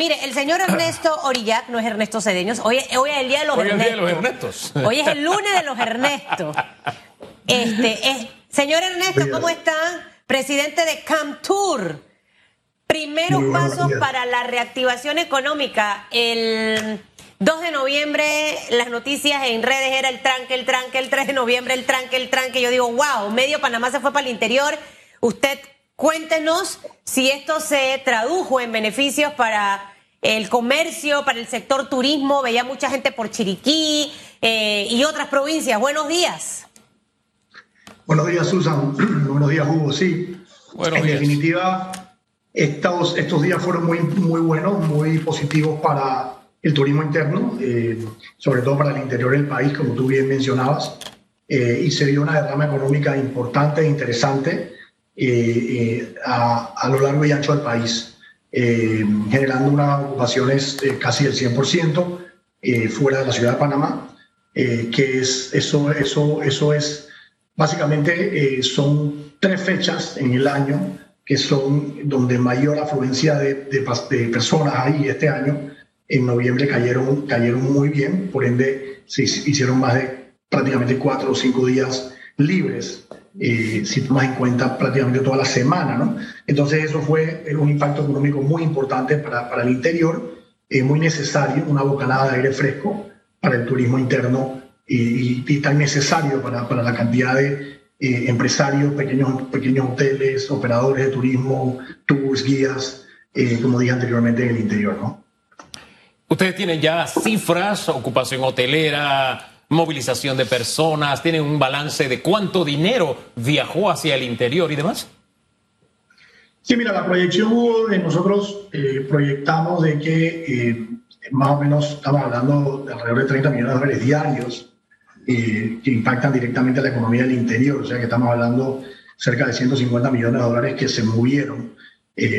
Mire, el señor Ernesto Orillac no es Ernesto Cedeños. Hoy, hoy es el día de los Hoy es el día de los Ernestos. Ernestos. Hoy es el lunes de los Ernestos. Este, es, señor Ernesto. ¿cómo está? Presidente de Camtour. Primeros pasos días. para la reactivación económica. El 2 de noviembre, las noticias en redes era el tranque, el tranque, el 3 de noviembre, el tranque, el tranque. Yo digo, wow, medio Panamá se fue para el interior. Usted cuéntenos si esto se tradujo en beneficios para el comercio, para el sector turismo. Veía mucha gente por Chiriquí eh, y otras provincias. Buenos días. Buenos días, Susan. Buenos días, Hugo. Sí, Buenos en días. definitiva, estos, estos días fueron muy, muy buenos, muy positivos para el turismo interno, eh, sobre todo para el interior del país, como tú bien mencionabas, eh, y se dio una derrama económica importante e interesante eh, eh, a, a lo largo y ancho del país, eh, generando unas ocupaciones eh, casi del 100% eh, fuera de la ciudad de Panamá, eh, que es eso, eso, eso es Básicamente eh, son tres fechas en el año que son donde mayor afluencia de, de personas hay este año. En noviembre cayeron, cayeron muy bien, por ende se hicieron más de prácticamente cuatro o cinco días libres, eh, si tomas en cuenta prácticamente toda la semana. ¿no? Entonces eso fue eh, un impacto económico muy importante para, para el interior, eh, muy necesario, una bocanada de aire fresco para el turismo interno y, y- tan necesario para, para la cantidad de eh, empresarios, pequeños, pequeños hoteles, operadores de turismo, tours, guías, eh, como dije anteriormente, en el interior. ¿no? Ustedes tienen ya cifras, ocupación hotelera, movilización de personas, tienen un balance de cuánto dinero viajó hacia el interior y demás. Sí, mira, la proyección Hugo, de nosotros eh, proyectamos de que eh, más o menos estamos hablando de alrededor de 30 millones de dólares diarios eh, que impactan directamente a la economía del interior, o sea que estamos hablando cerca de 150 millones de dólares que se movieron,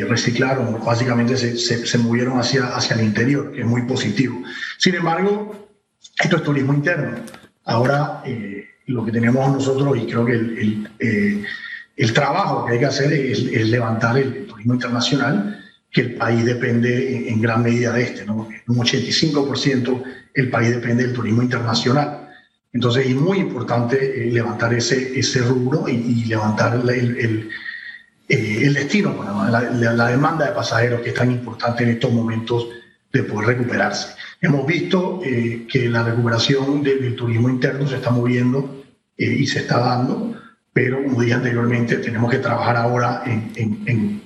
reciclaron, básicamente se, se- se movieron hacia, hacia el interior, que es muy positivo. Sin embargo, esto es turismo interno. Ahora, eh, lo que tenemos nosotros, y creo que el, el, eh, el trabajo que hay que hacer es, es levantar el turismo internacional, que el país depende en, gran medida de este, ¿no? Un 85% el país depende del turismo internacional. Entonces es muy importante eh, levantar ese, ese rubro y, y levantar el, el- el, eh, el destino, la, la- la demanda de pasajeros que es tan importante en estos momentos de poder recuperarse. Hemos visto eh, que la recuperación de- del turismo interno se está moviendo eh, y se está dando, pero como dije anteriormente, tenemos que trabajar ahora en, en- en-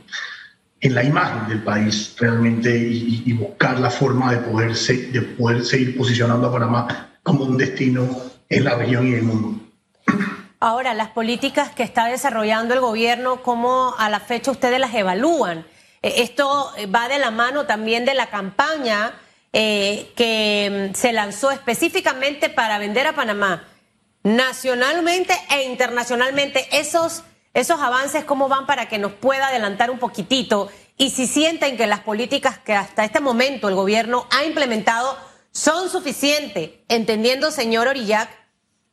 la imagen del país realmente y, y buscar la forma de poder, se- de poder seguir posicionando a Panamá como un destino en la región y en el mundo. Ahora, las políticas que está desarrollando el gobierno, ¿cómo a la fecha ustedes las evalúan? Eh, Esto eh, va de la mano también de la campaña eh, que mm, se lanzó específicamente para vender a Panamá, nacionalmente e internacionalmente. Esos, esos avances, ¿cómo van para que nos pueda adelantar un poquitito? Y si sienten que las políticas que hasta este momento el gobierno ha implementado son suficientes, entendiendo, señor Orillac,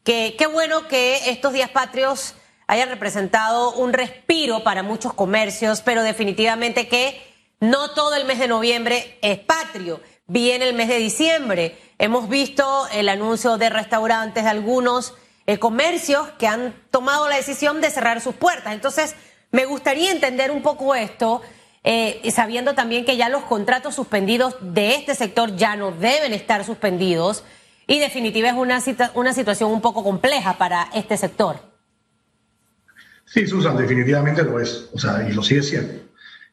que qué bueno que estos días patrios hayan representado un respiro para muchos comercios, pero definitivamente que no todo el mes de noviembre es patrio. Viene el mes de diciembre. Hemos visto el anuncio de restaurantes de algunos eh, comercios que han tomado la decisión de cerrar sus puertas. Entonces, me gustaría entender un poco esto, eh, sabiendo también que ya los contratos suspendidos de este sector ya no deben estar suspendidos. Y definitiva es una, una situación un poco compleja para este sector. Sí, Susan, definitivamente lo es, o sea, y lo sigue siendo.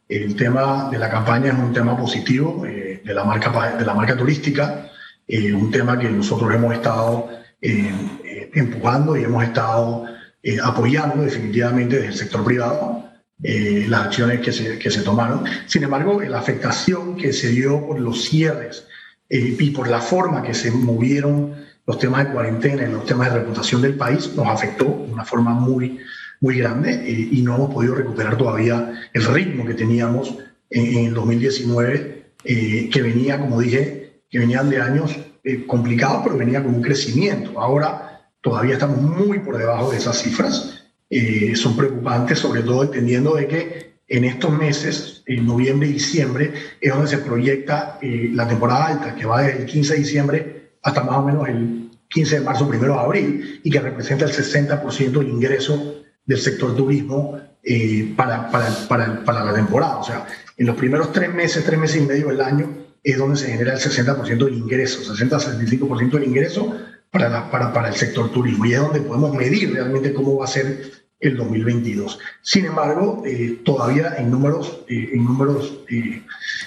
El tema de la campaña es un tema positivo eh, de, la marca, de la marca turística, eh, un tema que nosotros hemos estado eh, eh, empujando y hemos estado eh, apoyando definitivamente desde el sector privado eh, las acciones que se, que se tomaron. Sin embargo, la afectación que se dio por los cierres y por la forma que se movieron los temas de cuarentena y los temas de reputación del país nos afectó de una forma muy, muy grande eh, y no hemos podido recuperar todavía el ritmo que teníamos en, en el 2019, eh, que venía, como dije, que venían de años eh, complicados, pero venía con un crecimiento. Ahora todavía estamos muy por debajo de esas cifras. Eh, son preocupantes, sobre todo entendiendo de que en estos meses, en noviembre y diciembre, es donde se proyecta eh, la temporada alta, que va desde el 15 de diciembre hasta más o menos el 15 de marzo, primero de abril, y que representa el 60% del ingreso del sector turismo eh, para, para, para, para, la temporada. O sea, en los primeros tres meses, tres meses y medio del año, es donde se genera el 60% del ingreso, 60-65% del ingreso para, la, para, para el sector turismo. Y es donde podemos medir realmente cómo va a ser el 2022. Sin embargo, eh, todavía en números, eh, en números eh,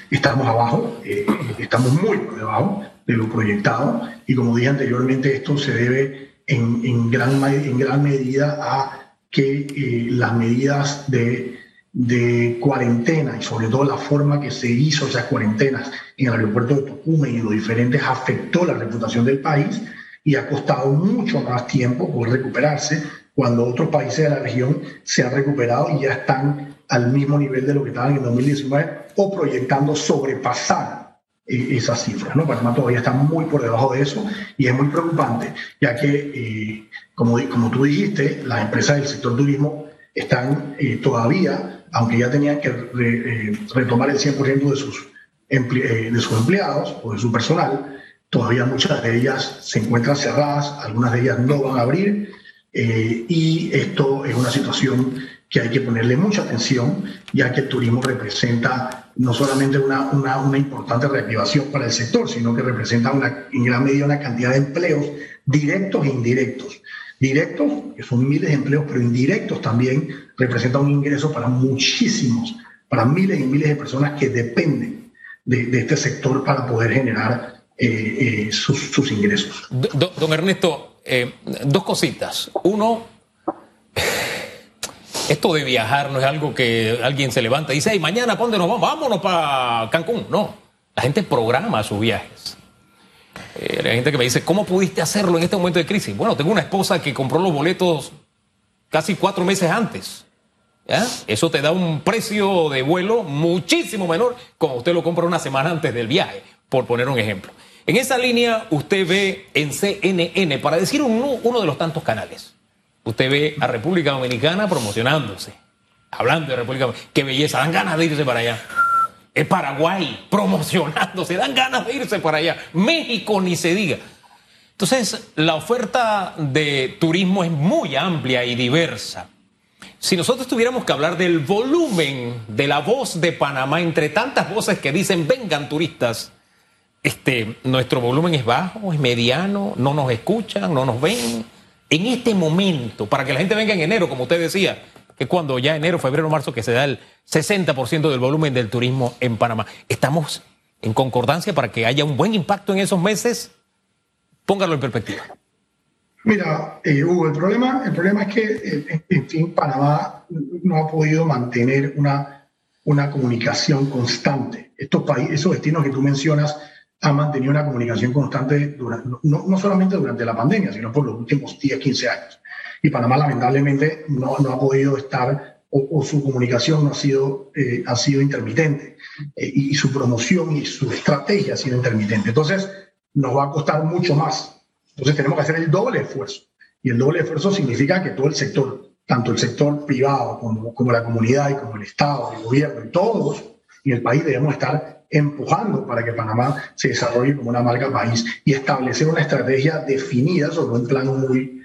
estamos abajo, estamos muy por debajo de lo proyectado y como dije anteriormente, esto se debe en, en gran, en gran medida a que las medidas de, de cuarentena y sobre todo la forma que se hizo esas cuarentenas en el aeropuerto de Tocumen y los diferentes afectó la reputación del país y ha costado mucho más tiempo por recuperarse cuando otros países de la región se han recuperado y ya están al mismo nivel de lo que estaban en 2019 o proyectando sobrepasar eh, esas cifras. ¿no? Panamá todavía está muy por debajo de eso y es muy preocupante, ya que, eh, como, como tú dijiste, las empresas del sector turismo están eh, todavía, aunque ya tenían que retomar el 100% de sus, de sus empleados o de su personal, todavía muchas de ellas se encuentran cerradas, algunas de ellas no van a abrir eh, y esto es una situación que hay que ponerle mucha atención, ya que el turismo representa no solamente una, una, importante reactivación para el sector, sino que representa una, en gran medida una cantidad de empleos directos e indirectos. Directos, que son miles de empleos, pero indirectos también representa un ingreso para muchísimos, para miles y miles de personas que dependen de, de este sector para poder generar eh, eh, sus, sus, ingresos. Don Ernesto, eh, dos cositas. Uno, esto de viajar no es algo que alguien se levanta y dice, hey, mañana, ¿para dónde nos vamos? Vámonos para Cancún. No, la gente programa sus viajes. Eh, hay gente que me dice, ¿cómo pudiste hacerlo en este momento de crisis? Bueno, tengo una esposa que compró los boletos casi cuatro meses antes. Eso te da un precio de vuelo muchísimo menor como usted lo compra una semana antes del viaje, por poner un ejemplo. En esa línea usted ve en CNN, para decir uno de los tantos canales, usted ve a República Dominicana promocionándose, hablando de República Dominicana. Qué belleza, dan ganas de irse para allá. Es Paraguay promocionándose, dan ganas de irse para allá. México ni se diga. Entonces, la oferta de turismo es muy amplia y diversa. Si nosotros tuviéramos que hablar del volumen de la voz de Panamá entre tantas voces que dicen vengan turistas, este, nuestro volumen es bajo, es mediano, no nos escuchan, no nos ven. En este momento, para que la gente venga en enero, como usted decía, que cuando ya enero, febrero, marzo, que se da el 60% del volumen del turismo en Panamá, estamos en concordancia para que haya un buen impacto en esos meses. Póngalo en perspectiva. Mira, eh, Hugo, el problema, el problema es que, eh, en fin, Panamá no ha podido mantener una, una comunicación constante. Estos países, esos destinos que tú mencionas, ha mantenido una comunicación constante durante, no, no, solamente durante la pandemia, sino por los últimos 10, 15 años. Y Panamá lamentablemente no, no ha podido estar o, su comunicación no ha sido, eh, ha sido intermitente eh, y su promoción y su estrategia ha sido intermitente. Entonces, nos va a costar mucho más. Entonces, tenemos que hacer el doble esfuerzo. Y el doble esfuerzo significa que todo el sector, tanto el sector privado como, como la comunidad y como el Estado, el gobierno y todos en el país debemos estar empujando para que Panamá se desarrolle como una marca país y establecer una estrategia definida sobre un plan muy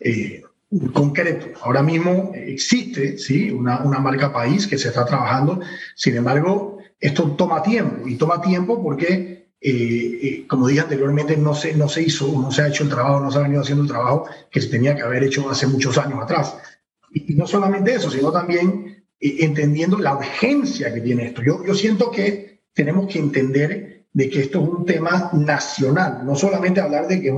eh, concreto. Ahora mismo existe ¿sí? una, una marca país que se está trabajando, sin embargo, esto toma tiempo y toma tiempo porque, eh, eh, como dije anteriormente, no se, no se hizo, no se ha hecho el trabajo, no se ha venido haciendo el trabajo que se tenía que haber hecho hace muchos años atrás. Y no solamente eso, sino también entendiendo la urgencia que tiene esto. Yo, yo siento que tenemos que entender de que esto es un tema nacional, no solamente hablar de que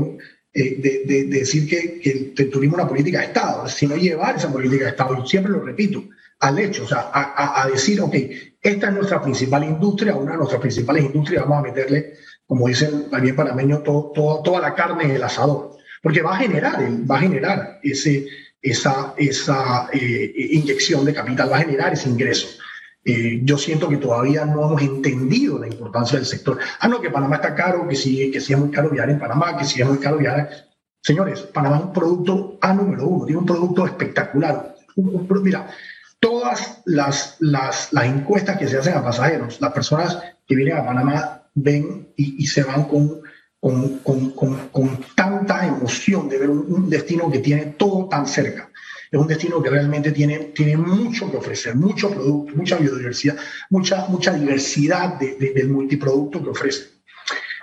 eh, de, decir que, que, el turismo es una política de Estado, sino llevar esa política de Estado, siempre lo repito, al hecho, o sea, a, a, decir, ok, esta es nuestra principal industria, una de nuestras principales industrias, vamos a meterle, como dicen también panameños, todo, todo, toda la carne en el asador, porque va a generar, va a generar ese, esa, esa eh, inyección de capital, va a generar ese ingreso. Eh, yo siento que todavía no hemos entendido la importancia del sector. Ah, no, que Panamá está caro, que sí, que sí es muy caro viajar en Panamá, que sí es muy caro viajar. Señores, Panamá es un producto A número uno, tiene un producto espectacular. mira, todas las, las, las encuestas que se hacen a pasajeros, las personas que vienen a Panamá ven y, se van con, con, con, con, tanta emoción de ver un, destino que tiene todo tan cerca. Es un destino que realmente tiene, tiene mucho que ofrecer, mucho producto, mucha biodiversidad, mucha, mucha diversidad de, del multiproducto que ofrece.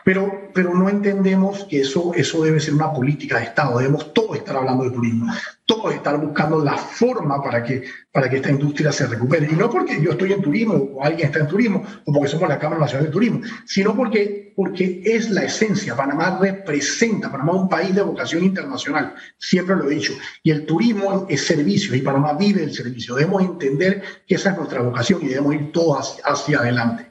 Pero, pero no entendemos que eso, eso debe ser una política de Estado. Debemos todos estar hablando de turismo, todos estar buscando la forma para que, para que esta industria se recupere. Y no porque yo estoy en turismo o alguien está en turismo o porque somos la Cámara Nacional de Turismo, sino porque, porque es la esencia. Panamá representa, Panamá es un país de vocación internacional, siempre lo he dicho. Y el turismo es servicio y Panamá vive el servicio. Debemos entender que esa es nuestra vocación y debemos ir todos hacia, adelante.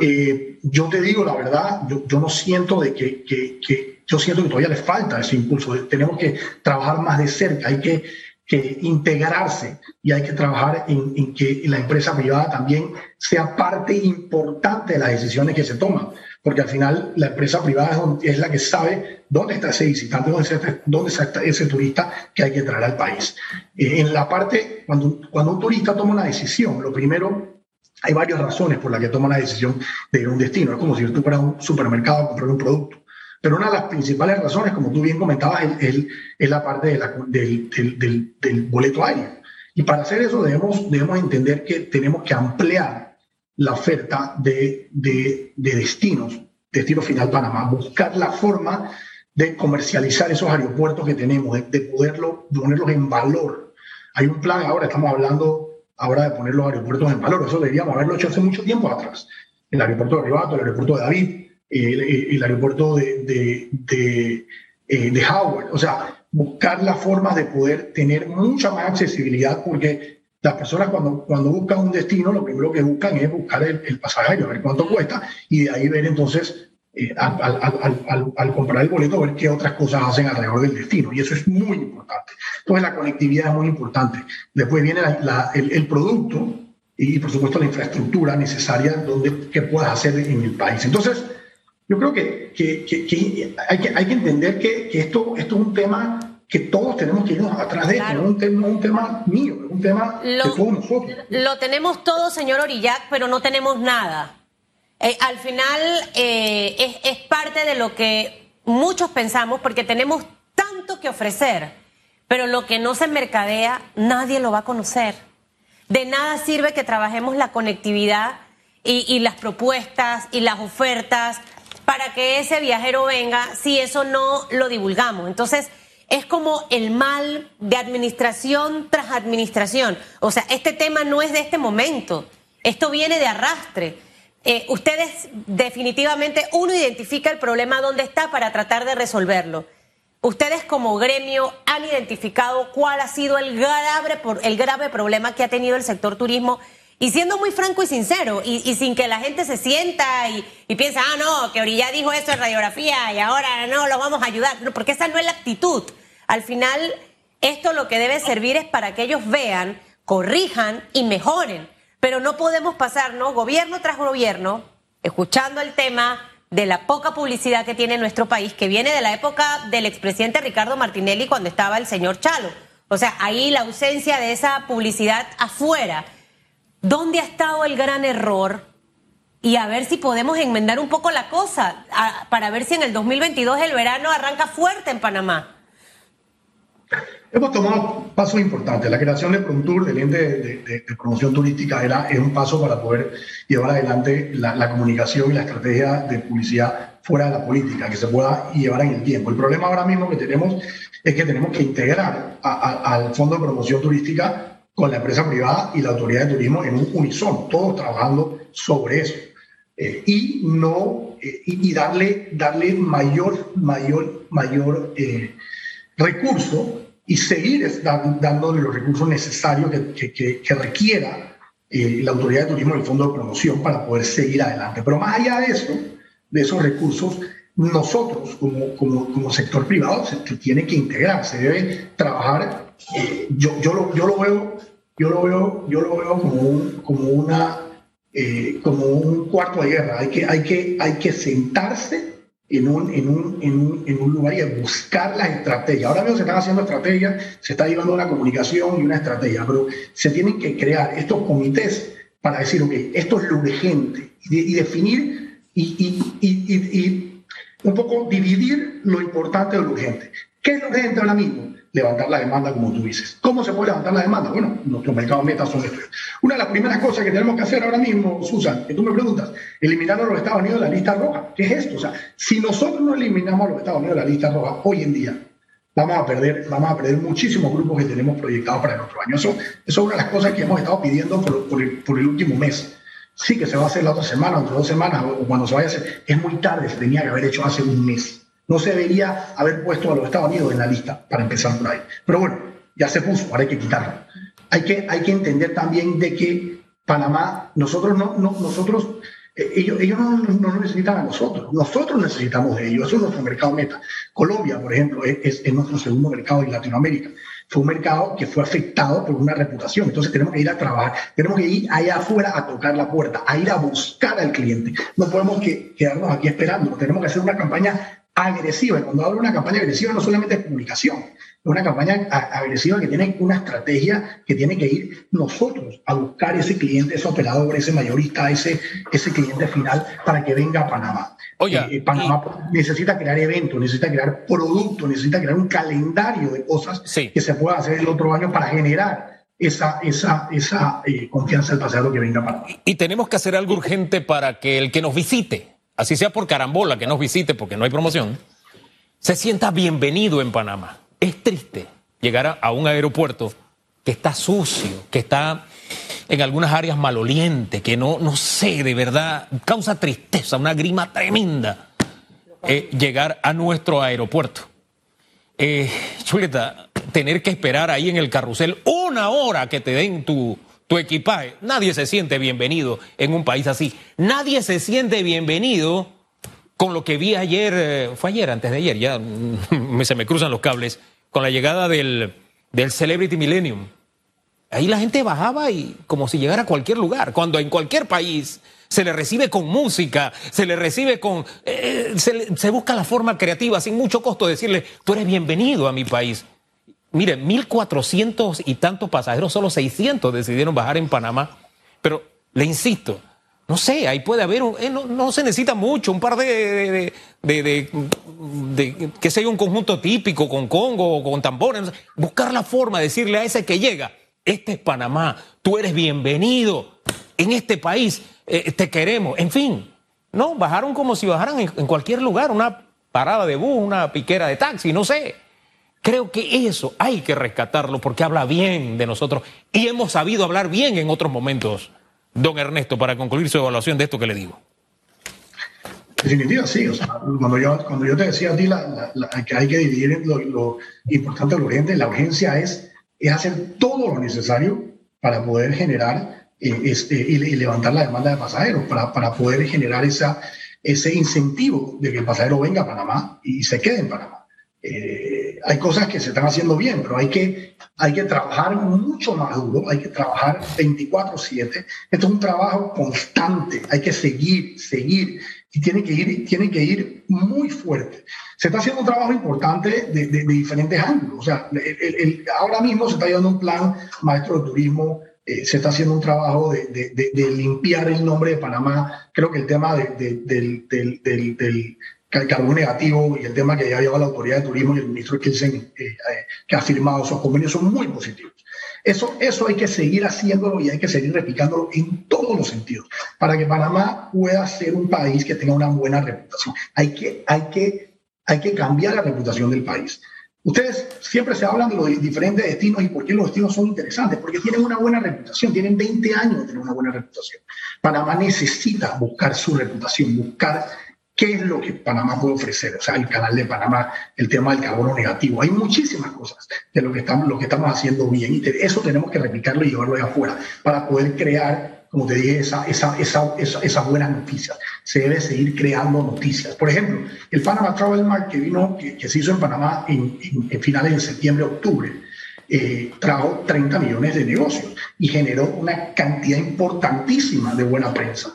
Eh, yo te digo la verdad, yo, yo no siento de que, que, que, yo siento que todavía le falta ese impulso. Tenemos que trabajar más de cerca, hay que, que integrarse y hay que trabajar en, en, que la empresa privada también sea parte importante de las decisiones que se toman, porque al final la empresa privada es, la que sabe dónde está ese visitante, dónde está, dónde está ese turista que hay que traer al país. Eh, en la parte, cuando, cuando un turista toma una decisión, lo primero hay varias razones por las que toma la decisión de ir a un destino. Es como si tú fueras a un supermercado a comprar un producto. Pero una de las principales razones, como tú bien comentabas, es, la parte del, boleto aéreo. Y para hacer eso debemos, debemos entender que tenemos que ampliar la oferta de, destinos, destino final Panamá, buscar la forma de comercializar esos aeropuertos que tenemos, de, de poderlo, ponerlos en valor. Hay un plan, ahora estamos hablando ahora de poner los aeropuertos en valor. Eso deberíamos haberlo hecho hace mucho tiempo atrás. El aeropuerto de Ribato, el aeropuerto de David, el, aeropuerto de, de, eh, de, Howard. O sea, buscar las formas de poder tener mucha más accesibilidad porque las personas cuando, cuando buscan un destino, lo primero que buscan es buscar el, el pasaje, a ver cuánto cuesta y de ahí ver entonces eh, al, comprar el boleto, ver qué otras cosas hacen alrededor del destino. Y eso es muy importante. Entonces, la conectividad es muy importante. Después viene el, producto y, por supuesto, la infraestructura necesaria donde, que puedas hacer en el país. Entonces, yo creo que, que, hay, que hay que entender que, esto, esto es un tema que todos tenemos que irnos atrás de esto, no es un, tema, un tema mío, es un tema de todos nosotros. Lo tenemos todo, señor Orillac, pero no tenemos nada. Eh, al final eh, es, parte de lo que muchos pensamos porque tenemos tanto que ofrecer, pero lo que no se mercadea nadie lo va a conocer. De nada sirve que trabajemos la conectividad y, las propuestas y las ofertas para que ese viajero venga si eso no lo divulgamos. Entonces, es como el mal de administración tras administración. O sea, este tema no es de este momento, esto viene de arrastre. Eh, ustedes definitivamente, uno identifica el problema dónde está para tratar de resolverlo. Ustedes como gremio han identificado cuál ha sido el grave, el grave problema que ha tenido el sector turismo y siendo muy franco y sincero y, sin que la gente se sienta y, piensa, ah, no, que Orilla dijo eso en radiografía y ahora no, lo vamos a ayudar, porque esa no es la actitud. Al final, esto lo que debe servir es para que ellos vean, corrijan y mejoren. Pero no podemos pasarnos gobierno tras gobierno escuchando el tema de la poca publicidad que tiene nuestro país, que viene de la época del expresidente Ricardo Martinelli cuando estaba el señor Chalo. O sea, ahí la ausencia de esa publicidad afuera. ¿Dónde ha estado el gran error? Y a ver si podemos enmendar un poco la cosa, para ver si en el 2022 el verano arranca fuerte en Panamá. Hemos tomado pasos importantes. La creación de Prontour, del ente de, promoción turística, era, es un paso para poder llevar adelante la, comunicación y la estrategia de publicidad fuera de la política, que se pueda llevar en el tiempo. El problema ahora mismo que tenemos es que tenemos que integrar al Fondo de Promoción Turística con la empresa privada y la autoridad de turismo en un unísono, todos trabajando sobre eso. Eh, y no eh, y, darle darle mayor mayor mayor eh, recurso y seguir dándole los recursos necesarios que, que, requiera eh, la autoridad de turismo y el fondo de promoción para poder seguir adelante. Pero más allá de eso, de esos recursos, nosotros como, como, como sector privado se, tiene que integrar, se debe trabajar. Eh, yo, yo, lo, yo, lo veo, yo lo veo, yo lo veo como, un, como, una, eh, como un cuarto de guerra. Hay que, hay, que, hay que sentarse en un, en un, en un, en un lugar y buscar la estrategia. Ahora mismo se están haciendo estrategias, se está llevando una comunicación y una estrategia, pero se tienen que crear estos comités para decir, ok, esto es lo urgente y, definir y, y, y, un poco dividir lo importante de lo urgente. ¿Qué es urgente ahora mismo? levantar la demanda, como tú dices. ¿Cómo se puede levantar la demanda? Bueno, nuestros mercados meta son estos. Una de las primeras cosas que tenemos que hacer ahora mismo, Susan, que tú me preguntas, eliminar a los Estados Unidos de la lista roja. ¿Qué es esto? O sea, si nosotros no eliminamos a los Estados Unidos de la lista roja hoy en día, vamos a perder, vamos a perder muchísimos grupos que tenemos proyectados para el otro año. Eso, es una de las cosas que hemos estado pidiendo por, el, por el último mes. Sí, que se va a hacer la otra semana, o dos semanas, o cuando se vaya a hacer. Es muy tarde, se tenía que haber hecho hace un mes. No se debería haber puesto a los Estados Unidos en la lista, para empezar por ahí. Pero bueno, ya se puso, ahora hay que quitarlo. Hay que, hay que entender también de que Panamá, nosotros no, no nosotros, eh, ellos, ellos no, nos necesitan a nosotros, nosotros necesitamos de ellos, eso es nuestro mercado meta. Colombia, por ejemplo, es, es nuestro segundo mercado en Latinoamérica fue un mercado que fue afectado por una reputación. Entonces tenemos que ir a trabajar, tenemos que ir allá afuera a tocar la puerta, a ir a buscar al cliente. No podemos que, quedarnos aquí esperando, tenemos que hacer una campaña agresiva. Y cuando hablo de una campaña agresiva, no solamente es comunicación, es una campaña agresiva que tiene una estrategia que tiene que ir nosotros a buscar ese cliente, ese operador, ese mayorista, ese, ese cliente final para que venga a Panamá. Oye, eh, Panamá necesita crear eventos, necesita crear productos, necesita crear un calendario de cosas que se pueda hacer el otro año para generar esa, esa, esa eh, confianza del pasado que venga a Panamá. Y tenemos que hacer algo urgente para que el que nos visite así sea por carambola que nos visite porque no hay promoción, se sienta bienvenido en Panamá. Es triste llegar a, un aeropuerto que está sucio, que está en algunas áreas maloliente, que no, no sé, de verdad, causa tristeza, una grima tremenda eh, llegar a nuestro aeropuerto. Eh, Chuleta, tener que esperar ahí en el carrusel una hora que te den tu, tu equipaje. Nadie se siente bienvenido en un país así. Nadie se siente bienvenido con lo que vi ayer, eh, fue ayer, antes de ayer, ya se me cruzan los cables, con la llegada del, del Celebrity Millennium. Ahí la gente bajaba y como si llegara a cualquier lugar, cuando en cualquier país se le recibe con música, se le recibe con... Eh, se, busca la forma creativa, sin mucho costo, decirle, tú eres bienvenido a mi país. Mire, 1.400 y tantos pasajeros, solo 600 decidieron bajar en Panamá. Pero le insisto, no sé, ahí puede haber, un, eh, no, se necesita mucho, un par de, de, de, que sea un conjunto típico con Congo o con tambores. Buscar la forma de decirle a ese que llega, este es Panamá, tú eres bienvenido en este país, eh, te queremos, en fin. No, bajaron como si bajaran en cualquier lugar, una parada de bus, una piquera de taxi, no sé. Creo que eso hay que rescatarlo porque habla bien de nosotros y hemos sabido hablar bien en otros momentos, don Ernesto, para concluir su evaluación de esto que le digo. Definitiva, sí. O sea, cuando, yo, cuando yo te decía a ti que hay que dividir lo, lo importante lo urgente, la urgencia es, es hacer todo lo necesario para poder generar eh, este, y, levantar la demanda de pasajeros, para, para poder generar esa, ese incentivo de que el pasajero venga a Panamá y se quede en Panamá. Eh, hay cosas que se están haciendo bien, pero hay que, hay que trabajar mucho más duro, hay que trabajar 24/7. Esto es un trabajo constante, hay que seguir, seguir, y tiene que ir, tiene que ir muy fuerte. Se está haciendo un trabajo importante de, diferentes ángulos. O sea, ahora mismo se está llevando un plan maestro de turismo, eh, se está haciendo un trabajo de, limpiar el nombre de Panamá. Creo que el tema del, del, negativo y el tema que ya lleva la autoridad de turismo y el ministro Kilsen, eh, eh, que ha firmado esos convenios, son muy positivos. Eso, eso hay que seguir haciéndolo y hay que seguir replicándolo en todos los sentidos para que Panamá pueda ser un país que tenga una buena reputación. Hay que, hay que, hay que cambiar la reputación del país. Ustedes siempre se hablan de los diferentes destinos y por qué los destinos son interesantes, porque tienen una buena reputación, tienen 20 años de tener una buena reputación. Panamá necesita buscar su reputación, buscar ¿Qué es lo que Panamá puede ofrecer? O sea, el canal de Panamá, el tema del carbono negativo. Hay muchísimas cosas de lo que estamos, lo que estamos haciendo bien y eso tenemos que replicarlo y llevarlo de afuera para poder crear, como te dije, esa, esa, esa, esas buenas noticias. Se debe seguir creando noticias. Por ejemplo, el Panama Travel Mark que vino, que, se hizo en Panamá en, finales de septiembre, octubre, eh, trajo 30 millones de negocios y generó una cantidad importantísima de buena prensa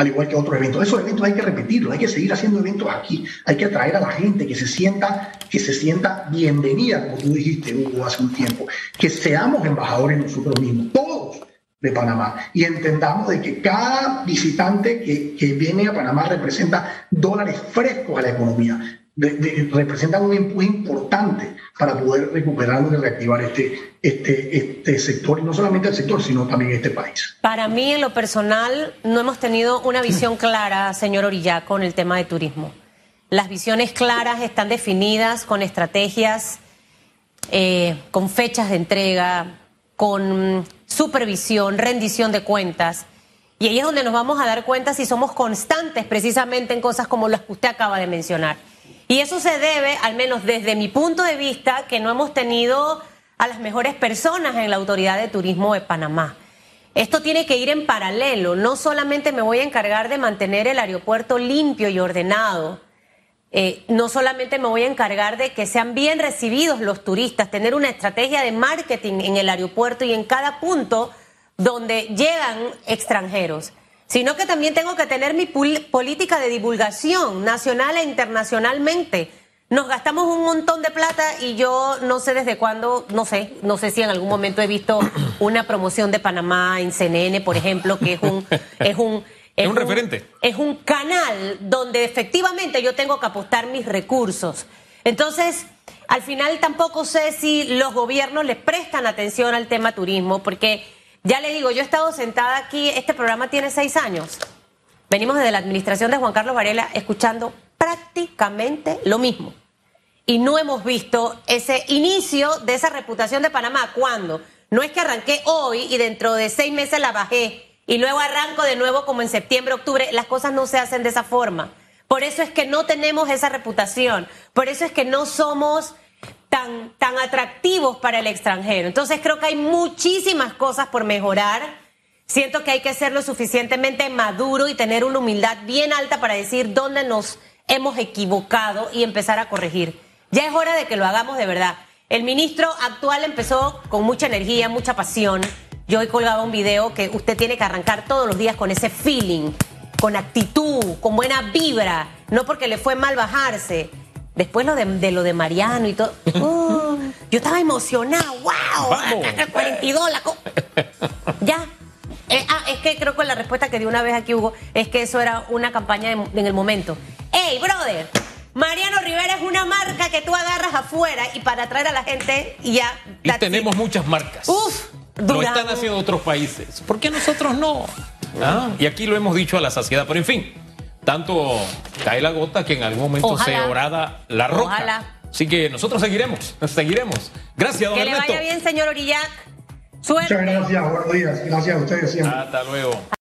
al igual que otros eventos. Esos eventos hay que repetirlos, hay que seguir haciendo eventos aquí, hay que atraer a la gente que se sienta, que se sienta bienvenida, como tú dijiste, Hugo, hace un tiempo, que seamos embajadores nosotros mismos, todos de Panamá, y entendamos de que cada visitante que, que viene a Panamá representa dólares frescos a la economía, representan un empuje importante para poder recuperarlo y reactivar este, este, este sector, y no solamente el sector, sino también este país. Para mí, en lo personal, no hemos tenido una visión clara, señor Orilla, con el tema de turismo. Las visiones claras están definidas con estrategias, eh, con fechas de entrega, con supervisión, rendición de cuentas. Y ahí es donde nos vamos a dar cuenta si somos constantes precisamente en cosas como las que usted acaba de mencionar. Y eso se debe, al menos desde mi punto de vista, que no hemos tenido a las mejores personas en la Autoridad de Turismo de Panamá. Esto tiene que ir en paralelo. No solamente me voy a encargar de mantener el aeropuerto limpio y ordenado, eh, no solamente me voy a encargar de que sean bien recibidos los turistas, tener una estrategia de marketing en el aeropuerto y en cada punto donde llegan extranjeros sino que también tengo que tener mi política de divulgación nacional e internacionalmente. Nos gastamos un montón de plata y yo no sé desde cuándo, no sé, no sé si en algún momento he visto una promoción de Panamá en CNN, por ejemplo, que es un es un es un, referente. Es un canal donde efectivamente yo tengo que apostar mis recursos. Entonces, al final tampoco sé si los gobiernos le prestan atención al tema turismo, porque ya le digo, yo he estado sentada aquí, este programa tiene seis años. Venimos desde la administración de Juan Carlos Varela escuchando prácticamente lo mismo. Y no hemos visto ese inicio de esa reputación de Panamá. ¿Cuándo? No es que arranqué hoy y dentro de seis meses la bajé y luego arranco de nuevo como en septiembre, octubre. Las cosas no se hacen de esa forma. Por eso es que no tenemos esa reputación. Por eso es que no somos tan, tan atractivos para el extranjero. Entonces creo que hay muchísimas cosas por mejorar. Siento que hay que ser lo suficientemente maduro y tener una humildad bien alta para decir dónde nos hemos equivocado y empezar a corregir. Ya es hora de que lo hagamos de verdad. El ministro actual empezó con mucha energía, mucha pasión. Yo hoy colgaba un video que usted tiene que arrancar todos los días con ese feeling, con actitud, con buena vibra, no porque le fue mal bajarse, Después lo de, lo de Mariano y todo. Uh, yo estaba emocionada. ¡Wow! Vamos. 42, la ya. Eh, ah, es que creo que la respuesta que dio una vez aquí Hugo es que eso era una campaña en, el momento. ¡Ey, brother! Mariano Rivera es una marca que tú agarras afuera y para atraer a la gente y ya. Y tenemos muchas marcas. Uf, Lo están haciendo otros países. ¿Por qué nosotros no? Ah, y aquí lo hemos dicho a la saciedad, pero en fin tanto cae la gota que en algún momento se orada la roca. Ojalá. Así que nosotros seguiremos, seguiremos. Gracias, don Que le vaya bien, señor Orillac. Suerte. Muchas gracias, buenos días. Gracias a ustedes siempre. Hasta luego.